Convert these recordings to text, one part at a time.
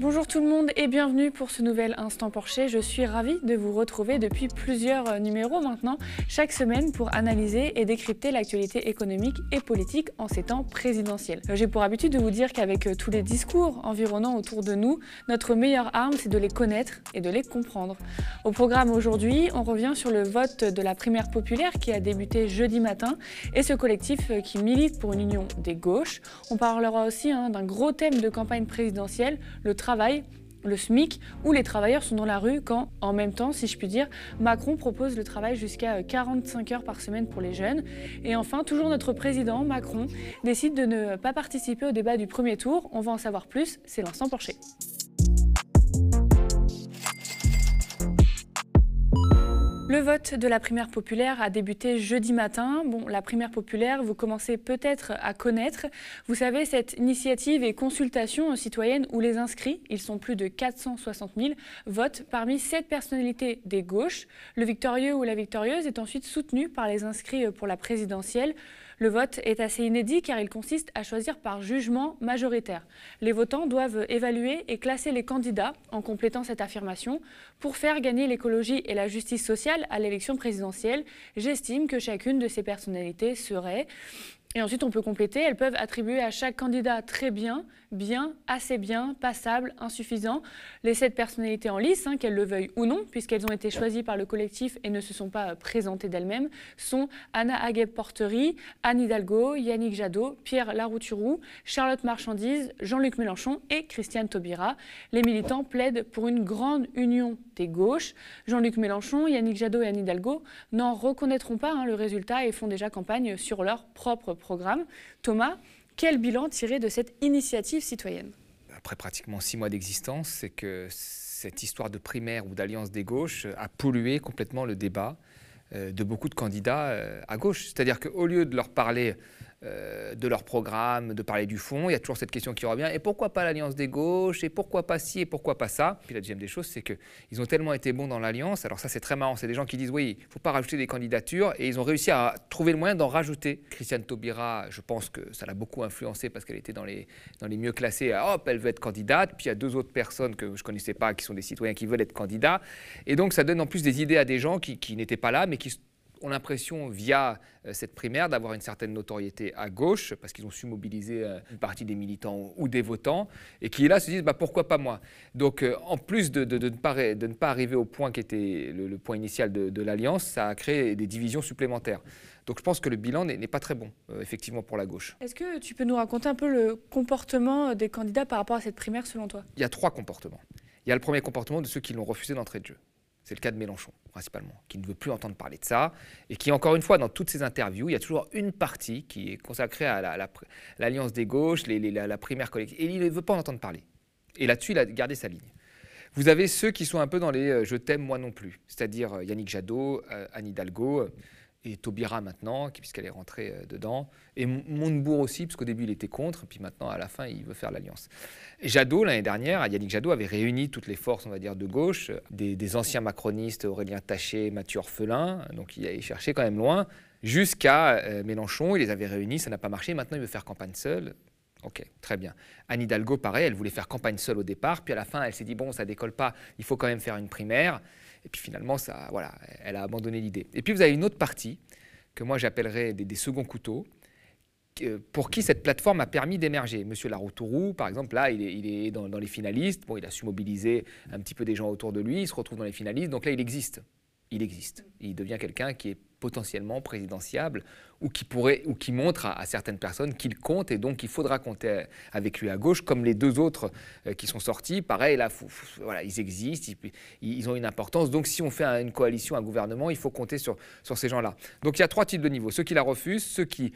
Bonjour tout le monde et bienvenue pour ce nouvel Instant Porcher. Je suis ravie de vous retrouver depuis plusieurs euh, numéros maintenant, chaque semaine pour analyser et décrypter l'actualité économique et politique en ces temps présidentiels. J'ai pour habitude de vous dire qu'avec euh, tous les discours environnant autour de nous, notre meilleure arme c'est de les connaître et de les comprendre. Au programme aujourd'hui, on revient sur le vote de la primaire populaire qui a débuté jeudi matin et ce collectif euh, qui milite pour une union des gauches. On parlera aussi hein, d'un gros thème de campagne présidentielle, le travail le SMIC, où les travailleurs sont dans la rue quand, en même temps, si je puis dire, Macron propose le travail jusqu'à 45 heures par semaine pour les jeunes. Et enfin, toujours notre président, Macron, décide de ne pas participer au débat du premier tour. On va en savoir plus, c'est l'instant Porcher. Le vote de la primaire populaire a débuté jeudi matin. La primaire populaire, vous commencez peut-être à connaître. Vous savez, cette initiative et consultation citoyenne où les inscrits, ils sont plus de 460 000, votent parmi sept personnalités des gauches. Le victorieux ou la victorieuse est ensuite soutenu par les inscrits pour la présidentielle. Le vote est assez inédit car il consiste à choisir par jugement majoritaire. Les votants doivent évaluer et classer les candidats en complétant cette affirmation. Pour faire gagner l'écologie et la justice sociale à l'élection présidentielle, j'estime que chacune de ces personnalités serait et ensuite, on peut compléter. Elles peuvent attribuer à chaque candidat très bien, bien, assez bien, passable, insuffisant, les sept personnalités en lice, hein, qu'elles le veuillent ou non, puisqu'elles ont été choisies par le collectif et ne se sont pas présentées d'elles-mêmes, sont Anna Agueb-Portery, Anne Hidalgo, Yannick Jadot, Pierre Larouturou, Charlotte Marchandise, Jean-Luc Mélenchon et Christiane Taubira. Les militants plaident pour une grande union des gauches. Jean-Luc Mélenchon, Yannick Jadot et Anne Hidalgo n'en reconnaîtront pas hein, le résultat et font déjà campagne sur leur propre programme. Thomas, quel bilan tirer de cette initiative citoyenne Après pratiquement six mois d'existence, c'est que cette histoire de primaire ou d'alliance des gauches a pollué complètement le débat euh, de beaucoup de candidats euh, à gauche. C'est-à-dire qu'au lieu de leur parler euh, de leur programme, de parler du fond. Il y a toujours cette question qui revient. Et pourquoi pas l'alliance des gauches? Et pourquoi pas ci? Et pourquoi pas ça? Puis la deuxième des choses, c'est qu'ils ont tellement été bons dans l'alliance. Alors ça, c'est très marrant. C'est des gens qui disent oui, il ne faut pas rajouter des candidatures. Et ils ont réussi à trouver le moyen d'en rajouter. Christiane Taubira, je pense que ça l'a beaucoup influencé parce qu'elle était dans les, dans les mieux classés. Hop, elle veut être candidate. Puis il y a deux autres personnes que je ne connaissais pas qui sont des citoyens qui veulent être candidats. Et donc ça donne en plus des idées à des gens qui, qui n'étaient pas là, mais qui ont l'impression, via euh, cette primaire, d'avoir une certaine notoriété à gauche, parce qu'ils ont su mobiliser euh, une partie des militants ou des votants, et qui là se disent bah, pourquoi pas moi? Donc, euh, en plus de, ne pas, de, ne pas, arriver au point qui était le, point initial de, l'Alliance, ça a créé des divisions supplémentaires. Donc, je pense que le bilan n'est pas très bon, effectivement, pour la gauche. Est-ce que tu peux nous raconter un peu le comportement des candidats par rapport à cette primaire, selon toi? Il y a trois comportements. Il y a le premier comportement de ceux qui l'ont refusé d'entrée de jeu. C'est le cas de Mélenchon, principalement, qui ne veut plus entendre parler de ça, et qui, encore une fois, dans toutes ces interviews, il y a toujours une partie qui est consacrée à l'alliance des gauches, la, primaire collective, et il ne veut pas en entendre parler. Et là-dessus, il a gardé sa ligne. Vous avez ceux qui sont un peu dans les euh, je t'aime moi non plus, c'est-à-dire euh, Yannick Jadot, euh, Anne Hidalgo, et Taubira maintenant, puisqu'elle est rentrée euh, dedans, et Montebourg aussi, parce qu'au début il était contre, puis maintenant à la fin il veut faire l'alliance. Jadot, l'année dernière, Yannick Jadot avait réuni toutes les forces, on va dire, de gauche, des, anciens macronistes, Aurélien Taché, Mathieu Orphelin, donc il a cherché quand même loin, jusqu'à euh, Mélenchon, il les avait réunis, ça n'a pas marché, maintenant il veut faire campagne seule. Ok, très bien. Anne Hidalgo, pareil, elle voulait faire campagne seule au départ, puis à la fin elle s'est dit, bon, ça décolle pas, il faut quand même faire une primaire. Et puis finalement, ça, voilà, elle a abandonné l'idée. Et puis vous avez une autre partie que moi j'appellerais des, seconds couteaux, pour qui cette plateforme a permis d'émerger. Monsieur Laroutourou, par exemple, là, il est, dans, dans, les finalistes. Bon, il a su mobiliser un petit peu des gens autour de lui. Il se retrouve dans les finalistes. Donc là, il existe. Il existe. Il devient quelqu'un qui est potentiellement présidentiable ou qui pourrait ou qui montre à, certaines personnes qu'il compte et donc il faudra compter avec lui à gauche comme les deux autres euh, qui sont sortis. Pareil là voilà ils existent ils, ont une importance. Donc si on fait une coalition un gouvernement il faut compter sur sur ces gens là donc il y a trois types de niveaux. Ceux qui la refusent ceux qui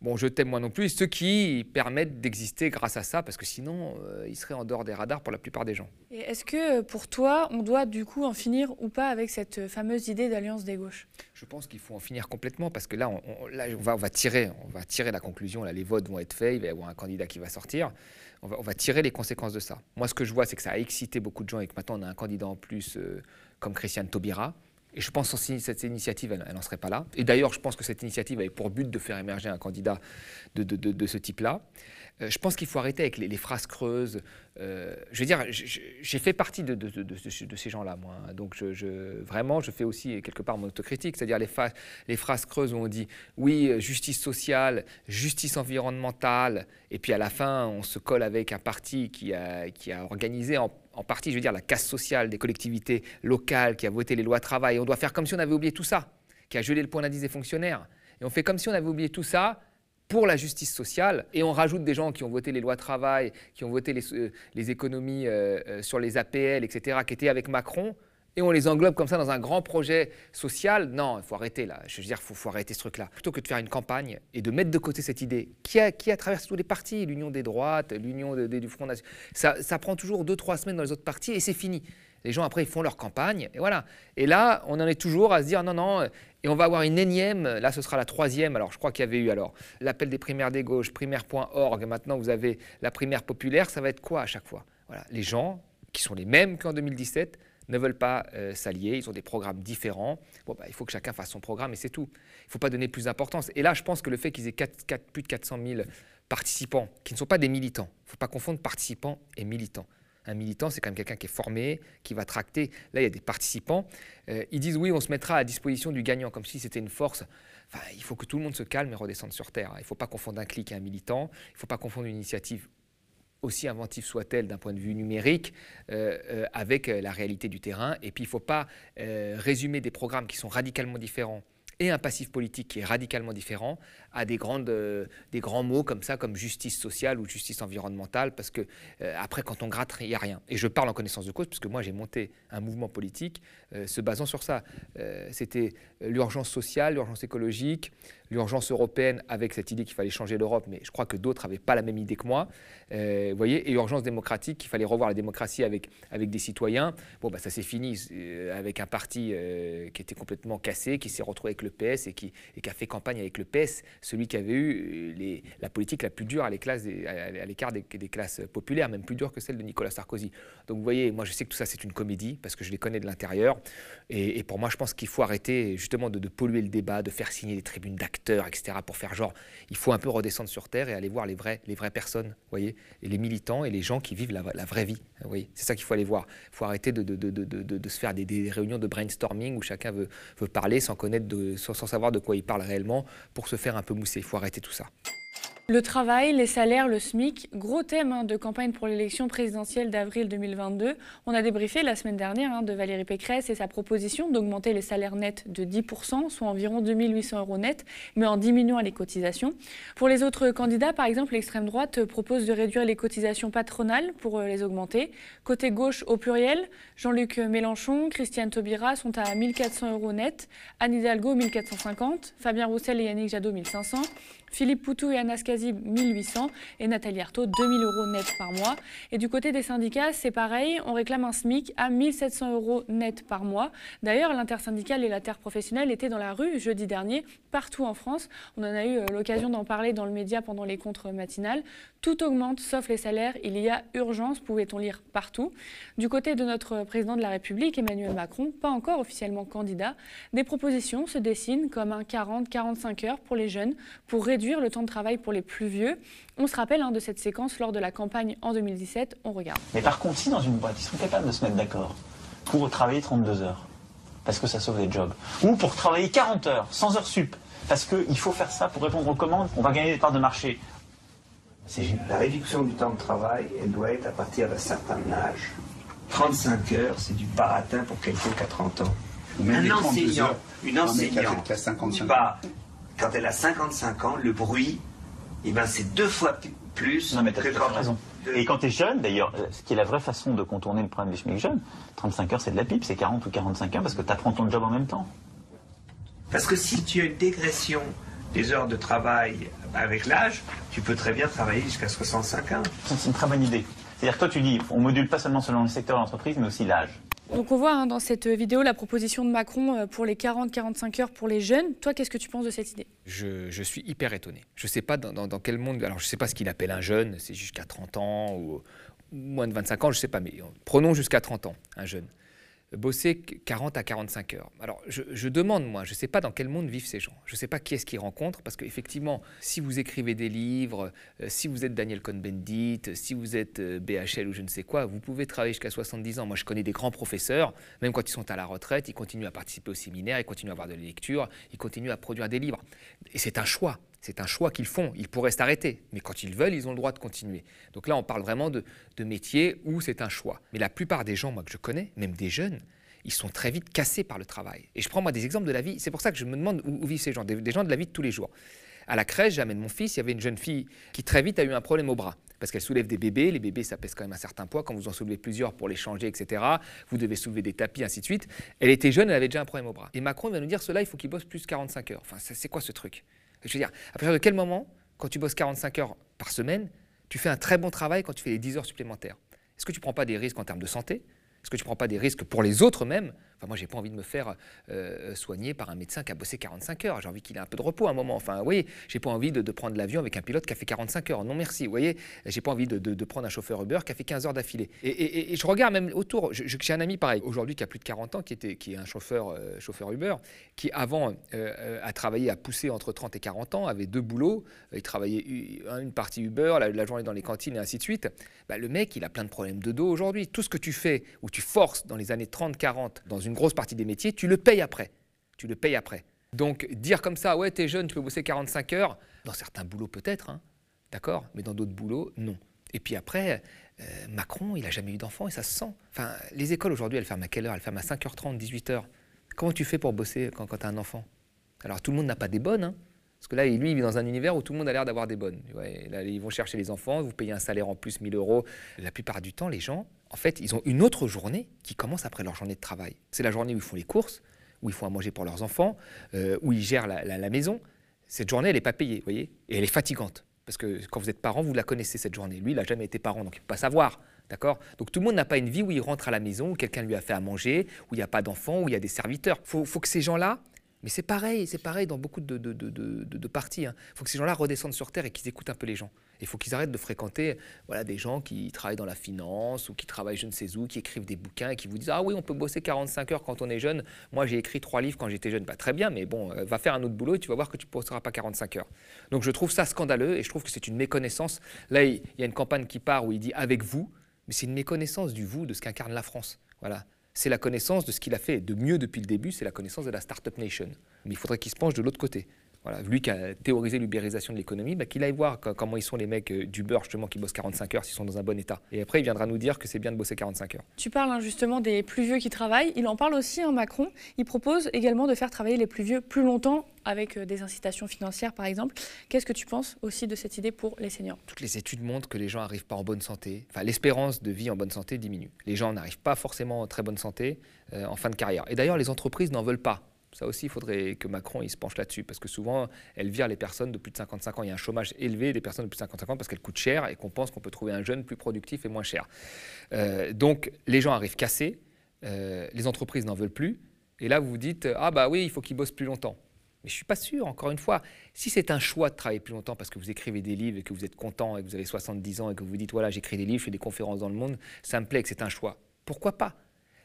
bon, je t'aime moi non plus, ceux qui permettent d'exister grâce à ça, parce que sinon, euh, ils seraient en dehors des radars pour la plupart des gens. Et est-ce que pour toi, on doit du coup en finir ou pas avec cette fameuse idée d'alliance des gauches? Je pense qu'il faut en finir complètement, parce que là, on, là on, va, on, va, tirer, on va tirer la conclusion, là, les votes vont être faits, il va y avoir un candidat qui va sortir. On va, on va tirer les conséquences de ça. Moi, ce que je vois, c'est que ça a excité beaucoup de gens et que maintenant, on a un candidat en plus euh, comme Christiane Taubira. Et je pense que cette initiative, elle n'en serait pas là. Et d'ailleurs, je pense que cette initiative avait pour but de faire émerger un candidat de, ce type-là. Euh, je pense qu'il faut arrêter avec les, phrases creuses. euh, je veux dire, j'ai fait partie de, ces gens-là, moi. Hein. Donc, vraiment, je fais aussi quelque part mon autocritique, c'est-à-dire les, phrases creuses où on dit oui, justice sociale, justice environnementale, et puis à la fin, on se colle avec un parti qui a organisé en, en partie, je veux dire, la casse sociale des collectivités locales, qui a voté les lois travail. On doit faire comme si on avait oublié tout ça, qui a gelé le point d'indice des fonctionnaires. Et on fait comme si on avait oublié tout ça pour la justice sociale, et on rajoute des gens qui ont voté les lois travail, qui ont voté les, euh, économies euh, euh, sur les APL, etc., qui étaient avec Macron, et on les englobe comme ça dans un grand projet social. Non, il faut arrêter là. Je veux dire, il faut, arrêter ce truc-là. Plutôt que de faire une campagne et de mettre de côté cette idée qui a, qui traversé tous les partis, l'union des droites, l'union du Front National, ça, prend toujours deux, trois semaines dans les autres partis et c'est fini. Les gens, après, ils font leur campagne, et voilà. Et là, on en est toujours à se dire, non, non, et on va avoir une énième, là, ce sera la troisième, alors je crois qu'il y avait eu alors l'appel des primaires des gauches, primaire.org, maintenant vous avez la primaire populaire, ça va être quoi à chaque fois? Voilà, les gens, qui sont les mêmes qu'en 2017, ne veulent pas euh, s'allier, ils ont des programmes différents. Bah, il faut que chacun fasse son programme et c'est tout. Il ne faut pas donner plus d'importance. Et là, je pense que le fait qu'ils aient plus de 400 000 participants, qui ne sont pas des militants, il ne faut pas confondre participants et militants. Un militant, c'est quand même quelqu'un qui est formé, qui va tracter. Là, il y a des participants. Euh, ils disent oui, on se mettra à disposition du gagnant, comme si c'était une force. Il faut que tout le monde se calme et redescende sur terre. Il ne faut pas confondre un clic et un militant. Il ne faut pas confondre une initiative aussi inventive soit-elle d'un point de vue numérique, euh, euh, avec la réalité du terrain. Et puis, il ne faut pas résumer des programmes qui sont radicalement différents et un passif politique qui est radicalement différent à des, grandes, euh, des grands mots comme ça, comme justice sociale ou justice environnementale, parce que euh, après, quand on gratte, il n'y a rien. Et je parle en connaissance de cause, puisque moi, j'ai monté un mouvement politique euh, se basant sur ça. C'était l'urgence sociale, l'urgence écologique, l'urgence européenne avec cette idée qu'il fallait changer l'Europe, mais je crois que d'autres n'avaient pas la même idée que moi. Voyez, et urgence démocratique, qu'il fallait revoir la démocratie avec, avec des citoyens. Bon, bah, ça s'est fini avec un parti qui était complètement cassé, qui s'est retrouvé avec le PS et qui, a fait campagne avec le PS, celui qui avait eu les, la politique la plus dure à l'écart des, classes populaires, même plus dure que celle de Nicolas Sarkozy. Donc vous voyez, moi je sais que tout ça c'est une comédie, parce que je les connais de l'intérieur. Et, pour moi, je pense qu'il faut arrêter justement de, polluer le débat, de faire signer des tribunes d'actes etc., pour faire genre, il faut un peu redescendre sur terre et aller voir les, vrais, les vraies personnes, voyez, les militants et les gens qui vivent la, vraie vie. Voyez, c'est ça qu'il faut aller voir. Il faut arrêter de, se faire des, réunions de brainstorming où chacun veut, parler sans connaître, sans savoir de quoi il parle réellement pour se faire un peu mousser. Il faut arrêter tout ça. Le travail, les salaires, le SMIC, gros thème hein, de campagne pour l'élection présidentielle d'avril 2022. On a débriefé la semaine dernière hein, de Valérie Pécresse et sa proposition d'augmenter les salaires nets de 10%, soit environ 2800 euros net, mais en diminuant les cotisations. Pour les autres candidats, par exemple, l'extrême droite propose de réduire les cotisations patronales pour euh, les augmenter. Côté gauche, au pluriel, Jean-Luc Mélenchon, Christiane Taubira sont à 1400 euros net, Anne Hidalgo 1450, Fabien Roussel et Yannick Jadot 1500. Philippe Poutou et Anastasie 1800 et Nathalie Arthaud 2000 euros net par mois. Et du côté des syndicats, c'est pareil, on réclame un SMIC à 1700 euros net par mois. D'ailleurs, l'intersyndicale et la terre professionnelle étaient dans la rue jeudi dernier, partout en France. On en a eu euh, l'occasion d'en parler dans le média pendant les contres matinales. Tout augmente sauf les salaires. Il y a urgence, pouvait-on lire partout. Du côté de notre président de la République, Emmanuel Macron, pas encore officiellement candidat, des propositions se dessinent comme un 40-45 heures pour les jeunes pour réduire le temps de travail pour les plus vieux. On se rappelle hein, de cette séquence lors de la campagne en 2017. On regarde. Mais par contre, si dans une boîte, ils sont capables de se mettre d'accord pour travailler 32 heures, parce que ça sauve les jobs, ou pour travailler 40 heures, 100 heures sup, parce qu'il faut faire ça pour répondre aux commandes, on va gagner des parts de marché. La réduction du temps de travail, elle doit être à partir d'un certain âge. 35 heures, c'est du baratin pour quelqu'un qui a 30 ans. Un enseignant, une enseignante, quand elle a 55 ans, le bruit, eh ben, c'est deux fois plus non, mais que quand raison. Et quand tu es jeune, d'ailleurs, euh, ce qui est la vraie façon de contourner le problème des chemiques jeunes, 35 heures c'est de la pipe, c'est 40 ou 45 heures parce que tu apprends ton job en même temps. Parce que si tu as une dégression des heures de travail avec l'âge, tu peux très bien travailler jusqu'à 65 ans. C'est une très bonne idée. C'est-à-dire que toi tu dis, on module pas seulement selon le secteur de l'entreprise, mais aussi l'âge. Donc on voit hein, dans cette vidéo la proposition de Macron euh, pour les 40-45 heures pour les jeunes. Toi, qu'est-ce que tu penses de cette idée? Je, suis hyper étonné. Je ne sais pas dans, quel monde... Alors je ne sais pas ce qu'il appelle un jeune, c'est jusqu'à 30 ans ou moins de 25 ans, je ne sais pas, mais prenons jusqu'à 30 ans, un jeune. Bosser 40 à 45 heures. Alors, je, demande, moi, je ne sais pas dans quel monde vivent ces gens. Je ne sais pas qui est-ce qu'ils rencontrent, parce qu'effectivement, si vous écrivez des livres, euh, si vous êtes Daniel Cohn-Bendit, si vous êtes euh, BHL ou je ne sais quoi, vous pouvez travailler jusqu'à 70 ans. Moi, je connais des grands professeurs, même quand ils sont à la retraite, ils continuent à participer au séminaire, ils continuent à avoir de la lecture, ils continuent à produire des livres. Et c'est un choix. C'est un choix qu'ils font. Ils pourraient s'arrêter, mais quand ils veulent, ils ont le droit de continuer. Donc là, on parle vraiment de, de métiers où c'est un choix. Mais la plupart des gens, moi, que je connais, même des jeunes, ils sont très vite cassés par le travail. Et je prends moi des exemples de la vie. C'est pour ça que je me demande où, vivent ces gens, des, gens de la vie de tous les jours. À la crèche, j'amène mon fils, il y avait une jeune fille qui très vite a eu un problème au bras. Parce qu'elle soulève des bébés, les bébés ça pèse quand même un certain poids, quand vous en soulevez plusieurs pour les changer, etc., vous devez soulever des tapis, ainsi de suite. Elle était jeune, elle avait déjà un problème au bras. Et Macron va nous dire, cela, il faut qu'il bosse plus 45 heures. Enfin, c'est quoi ce truc? Je veux dire, à partir de quel moment, quand tu bosses 45 heures par semaine, tu fais un très bon travail quand tu fais les 10 heures supplémentaires? Est-ce que tu ne prends pas des risques en termes de santé? Est-ce que tu ne prends pas des risques pour les autres même Enfin, moi, j'ai pas envie de me faire euh, soigner par un médecin qui a bossé 45 heures. J'ai envie qu'il ait un peu de repos à un moment. Enfin, oui, j'ai pas envie de, prendre l'avion avec un pilote qui a fait 45 heures. Non, merci. Vous voyez, j'ai pas envie de, prendre un chauffeur Uber qui a fait 15 heures d'affilée. Et, je regarde même autour. J'ai un ami pareil, aujourd'hui, qui a plus de 40 ans, qui, était, qui est un chauffeur, euh, chauffeur Uber, qui avant euh, a travaillé, a poussé entre 30 et 40 ans, avait deux boulots. Il travaillait une partie Uber, la, journée dans les cantines et ainsi de suite. Bah, le mec, il a plein de problèmes de dos aujourd'hui. Tout ce que tu fais ou tu forces dans les années 30-40 dans une grosse partie des métiers, tu le payes après. Tu le payes après. Donc dire comme ça, ouais, t'es jeune, tu peux bosser 45 heures, dans certains boulots peut-être, hein, d'accord, mais dans d'autres boulots, non. Et puis après, euh, Macron, il n'a jamais eu d'enfant et ça se sent. Enfin, les écoles aujourd'hui, elles ferment à quelle heure? Elles ferment à 5h30, 18h. Comment tu fais pour bosser quand, quand tu un enfant? Alors tout le monde n'a pas des bonnes, hein, parce que là, lui, il vit dans un univers où tout le monde a l'air d'avoir des bonnes. ils vont chercher les enfants, vous payez un salaire en plus, 1000 euros. La plupart du temps, les gens, en fait, ils ont une autre journée qui commence après leur journée de travail. C'est la journée où ils font les courses, où ils font à manger pour leurs enfants, euh, où ils gèrent la, maison. Cette journée, elle n'est pas payée, vous voyez Et elle est fatigante. Parce que quand vous êtes parent, vous la connaissez, cette journée. Lui, il n'a jamais été parent, donc il ne peut pas savoir. D'accord? Donc tout le monde n'a pas une vie où il rentre à la maison, où quelqu'un lui a fait à manger, où il n'y a pas d'enfants, où il y a des serviteurs. Il faut, que ces gens-là, mais c'est pareil, c'est pareil dans beaucoup de, de, de, de parties. Il hein. faut que ces gens-là redescendent sur Terre et qu'ils écoutent un peu les gens. Il faut qu'ils arrêtent de fréquenter voilà, des gens qui travaillent dans la finance ou qui travaillent je ne sais où, qui écrivent des bouquins et qui vous disent Ah oui, on peut bosser 45 heures quand on est jeune. Moi, j'ai écrit trois livres quand j'étais jeune. Bah, très bien, mais bon, euh, va faire un autre boulot et tu vas voir que tu ne bosseras pas 45 heures. Donc je trouve ça scandaleux et je trouve que c'est une méconnaissance. Là, il y a une campagne qui part où il dit Avec vous, mais c'est une méconnaissance du vous, de ce qu'incarne la France. Voilà c'est la connaissance de ce qu'il a fait de mieux depuis le début, c'est la connaissance de la Startup Nation. Mais il faudrait qu'il se penche de l'autre côté. Voilà, lui qui a théorisé l'ubérisation de l'économie, bah, qu'il aille voir comment ils sont les mecs euh, du beurre justement qui bossent 45 heures s'ils sont dans un bon état. Et après, il viendra nous dire que c'est bien de bosser 45 heures. Tu parles hein, justement des plus vieux qui travaillent. Il en parle aussi, hein, Macron. Il propose également de faire travailler les plus vieux plus longtemps avec euh, des incitations financières, par exemple. Qu'est-ce que tu penses aussi de cette idée pour les seniors? Toutes les études montrent que les gens n'arrivent pas en bonne santé. Enfin, l'espérance de vie en bonne santé diminue. Les gens n'arrivent pas forcément en très bonne santé euh, en fin de carrière. Et d'ailleurs, les entreprises n'en veulent pas. Ça aussi, il faudrait que Macron il se penche là-dessus, parce que souvent, elle vire les personnes de plus de 55 ans. Il y a un chômage élevé des personnes de plus de 55 ans parce qu'elles coûtent cher et qu'on pense qu'on peut trouver un jeune plus productif et moins cher. Euh, donc, les gens arrivent cassés, euh, les entreprises n'en veulent plus, et là, vous vous dites, ah bah oui, il faut qu'ils bossent plus longtemps. Mais je ne suis pas sûr, encore une fois. Si c'est un choix de travailler plus longtemps parce que vous écrivez des livres et que vous êtes content et que vous avez 70 ans et que vous vous dites, voilà, j'écris des livres, je fais des conférences dans le monde, ça me plaît que c'est un choix. Pourquoi pas?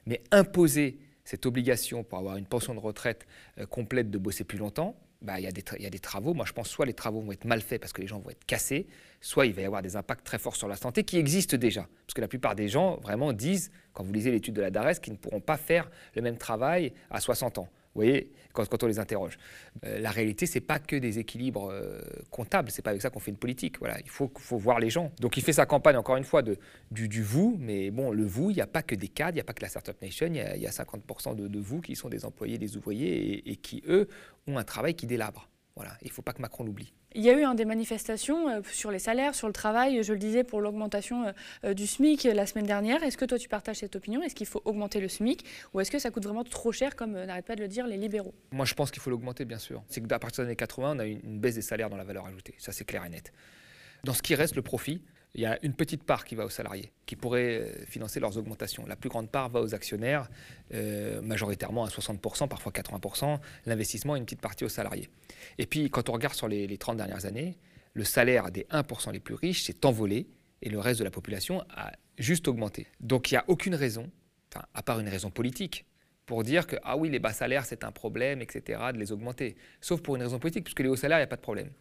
Mais imposer cette obligation pour avoir une pension de retraite euh, complète de bosser plus longtemps, bah, il y, a des travaux. Moi, je pense soit les travaux vont être mal faits parce que les gens vont être cassés, soit il va y avoir des impacts très forts sur la santé qui existent déjà. Parce que la plupart des gens vraiment disent, quand vous lisez l'étude de la DARES, qu'ils ne pourront pas faire le même travail à 60 ans. Vous voyez, quand, on les interroge. Euh, la réalité, c'est pas que des équilibres euh, comptables, c'est pas avec ça qu'on fait une politique. Voilà, il faut, faut voir les gens. Donc il fait sa campagne, encore une fois, de, du, du vous, mais bon, le vous, il n'y a pas que des cadres, il n'y a pas que la Startup Nation, il y, a, 50% de, vous qui sont des employés, des ouvriers, et qui, eux, ont un travail qui délabre. Voilà, il ne faut pas que Macron l'oublie. Il y a eu un des manifestations euh, sur les salaires, sur le travail, je le disais, pour l'augmentation euh, euh, du SMIC la semaine dernière. Est-ce que toi tu partages cette opinion? Est-ce qu'il faut augmenter le SMIC? Ou est-ce que ça coûte vraiment trop cher, comme n'arrête pas de le dire les libéraux? Moi je pense qu'il faut l'augmenter, bien sûr. C'est qu'à partir des années 80, on a eu une baisse des salaires dans la valeur ajoutée. Ça c'est clair et net. Dans ce qui reste, le profit, il y a une petite part qui va aux salariés, qui pourrait euh, financer leurs augmentations. La plus grande part va aux actionnaires, euh, majoritairement à 60%, parfois 80%. L'investissement, une petite partie aux salariés. Et puis, quand on regarde sur les, les 30 dernières années, le salaire des 1% les plus riches s'est envolé et le reste de la population a juste augmenté. Donc, il n'y a aucune raison à part une raison politique, pour dire que, ah oui, les bas salaires, c'est un problème, etc., de les augmenter. Sauf pour une raison politique, puisque les hauts salaires, il n'y a pas de problème.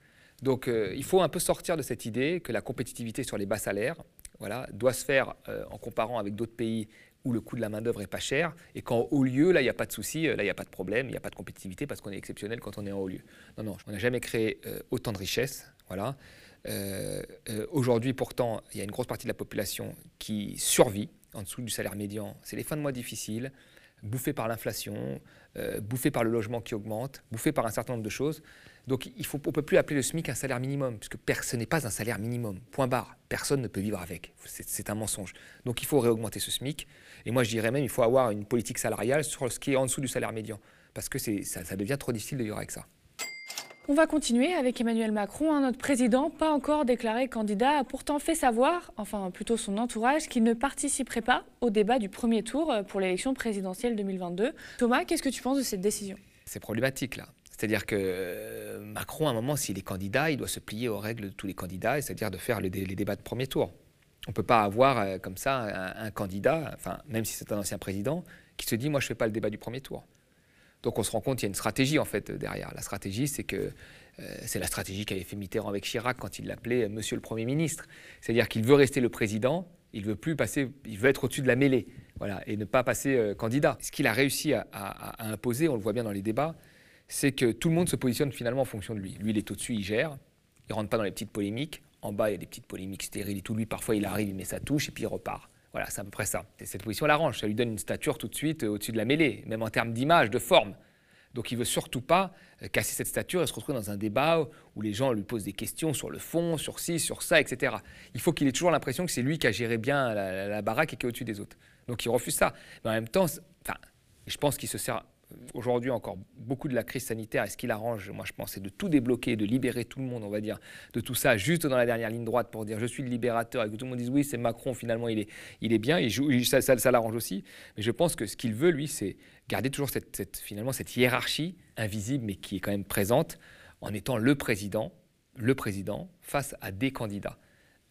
Donc euh, il faut un peu sortir de cette idée que la compétitivité sur les bas salaires voilà, doit se faire euh, en comparant avec d'autres pays où le coût de la main-d'œuvre est pas cher, et qu'en haut lieu, là, il n'y a pas de souci, là, il n'y a pas de problème, il n'y a pas de compétitivité parce qu'on est exceptionnel quand on est en haut lieu. Non, non, on n'a jamais créé autant de richesses. Voilà. Aujourd'hui, pourtant, il y a une grosse partie de la population qui survit en dessous du salaire médian. C'est les fins de mois difficiles, bouffés par l'inflation, euh, bouffés par le logement qui augmente, bouffés par un certain nombre de choses. Donc il faut, on ne peut plus appeler le SMIC un salaire minimum, puisque ce n'est pas un salaire minimum. Point barre. Personne ne peut vivre avec. C'est un mensonge. Donc il faut réaugmenter ce SMIC. Et moi je dirais même qu'il faut avoir une politique salariale sur ce qui est en dessous du salaire médian, parce que ça devient trop difficile de vivre avec ça. On va continuer avec Emmanuel Macron. Hein, notre président, pas encore déclaré candidat, a pourtant fait savoir, enfin plutôt son entourage, qu'il ne participerait pas au débat du premier tour euh, pour l'élection présidentielle 2022. Thomas, qu'est-ce que tu penses de cette décision? C'est problématique là. C'est-à-dire que euh, Macron, à un moment, s'il est candidat, il doit se plier aux règles de tous les candidats, c'est-à-dire de faire les, débats de premier tour. On ne peut pas avoir euh, comme ça un, candidat, enfin, même si c'est un ancien président, qui se dit Moi, je ne fais pas le débat du premier tour. Donc on se rend compte qu'il y a une stratégie en fait derrière. La stratégie, c'est que euh, c'est la stratégie qu'avait fait Mitterrand avec Chirac quand il l'appelait Monsieur le Premier ministre. C'est-à-dire qu'il veut rester le président, il veut plus passer, il veut être au-dessus de la mêlée, voilà, et ne pas passer euh, candidat. Ce qu'il a réussi à, imposer, on le voit bien dans les débats, c'est que tout le monde se positionne finalement en fonction de lui. Lui, il est au-dessus, il gère, il rentre pas dans les petites polémiques. En bas, il y a des petites polémiques stériles et tout. Lui, parfois, il arrive, il met sa touche et puis il repart. Voilà, c'est à peu près ça. Et cette position l'arrange, ça lui donne une stature tout de suite euh, au-dessus de la mêlée, même en termes d'image, de forme. Donc il veut surtout pas euh, casser cette stature et se retrouver dans un débat où les gens lui posent des questions sur le fond, sur ci, sur ça, etc. Il faut qu'il ait toujours l'impression que c'est lui qui a géré bien la, baraque et qui est au-dessus des autres. Donc il refuse ça. Mais en même temps, enfin, je pense qu'il se sert aujourd'hui encore beaucoup de la crise sanitaire, et ce qu'il arrange, moi je pense, c'est de tout débloquer, de libérer tout le monde, on va dire, de tout ça, juste dans la dernière ligne droite pour dire je suis le libérateur, et que tout le monde dise oui, c'est Macron, finalement il est, il est bien, il joue, ça, ça, l'arrange aussi. Mais je pense que ce qu'il veut, lui, c'est garder toujours cette, finalement cette hiérarchie invisible, mais qui est quand même présente, en étant le président, le président face à des candidats.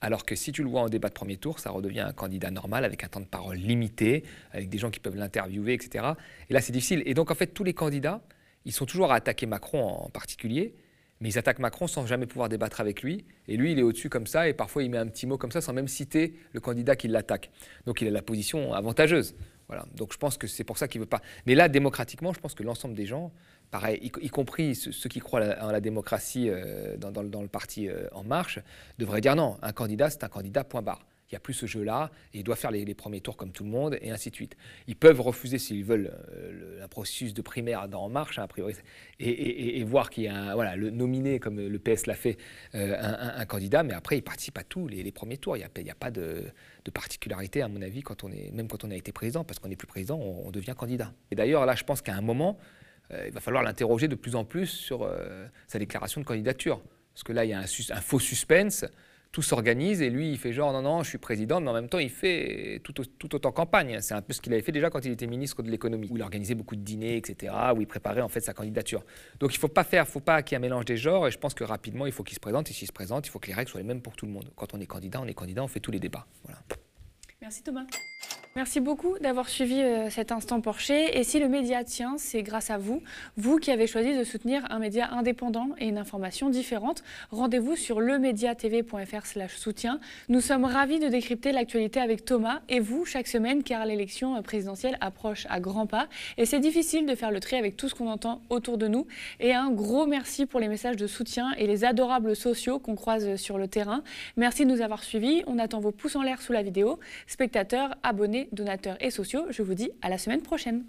Alors que si tu le vois en débat de premier tour, ça redevient un candidat normal avec un temps de parole limité, avec des gens qui peuvent l'interviewer, etc. Et là, c'est difficile. Et donc, en fait, tous les candidats, ils sont toujours à attaquer Macron en particulier, mais ils attaquent Macron sans jamais pouvoir débattre avec lui. Et lui, il est au-dessus comme ça, et parfois il met un petit mot comme ça sans même citer le candidat qui l'attaque. Donc il a la position avantageuse. Voilà. Donc je pense que c'est pour ça qu'il ne veut pas. Mais là, démocratiquement, je pense que l'ensemble des gens pareil, y, compris ceux, qui croient en la démocratie euh, dans, le parti euh, En Marche, devraient dire non, un candidat, c'est un candidat, point barre. Il n'y a plus ce jeu-là, il doit faire les, premiers tours comme tout le monde, et ainsi de suite. Ils peuvent refuser, s'ils veulent, euh, un processus de primaire dans En Marche, hein, a priori, et, voir qu'il y a un, voilà, le nominé, comme le PS l'a fait, un, candidat, mais après, il participe à tous les, premiers tours. Il n'y a, pas de, particularité, à mon avis, quand on est, même quand on a été président, parce qu'on n'est plus président, on, on devient candidat. Et d'ailleurs, là, je pense qu'à un moment, il va falloir l'interroger de plus en plus sur euh, sa déclaration de candidature. Parce que là, il y a un, faux suspense, tout s'organise et lui, il fait genre non, non, je suis président, mais en même temps, il fait tout, autant campagne. C'est un peu ce qu'il avait fait déjà quand il était ministre de l'économie, où il organisait beaucoup de dîners, etc., où il préparait en fait sa candidature. Donc il ne faut pas faire, faut pas qu'il y ait un mélange des genres, et je pense que rapidement, il faut qu'il se présente, et s'il se présente, il faut que les règles soient les mêmes pour tout le monde. Quand on est candidat, on est candidat, on fait tous les débats. Voilà. Merci Thomas. Merci beaucoup d'avoir suivi euh, cet instant Porcher. Et si le média tient, c'est grâce à vous, vous qui avez choisi de soutenir un média indépendant et une information différente. Rendez-vous sur lemediatv.fr/slash soutien. Nous sommes ravis de décrypter l'actualité avec Thomas et vous chaque semaine, car l'élection présidentielle approche à grands pas. Et c'est difficile de faire le tri avec tout ce qu'on entend autour de nous. Et un gros merci pour les messages de soutien et les adorables sociaux qu'on croise sur le terrain. Merci de nous avoir suivis. On attend vos pouces en l'air sous la vidéo. Spectateurs, donateurs et sociaux, je vous dis à la semaine prochaine.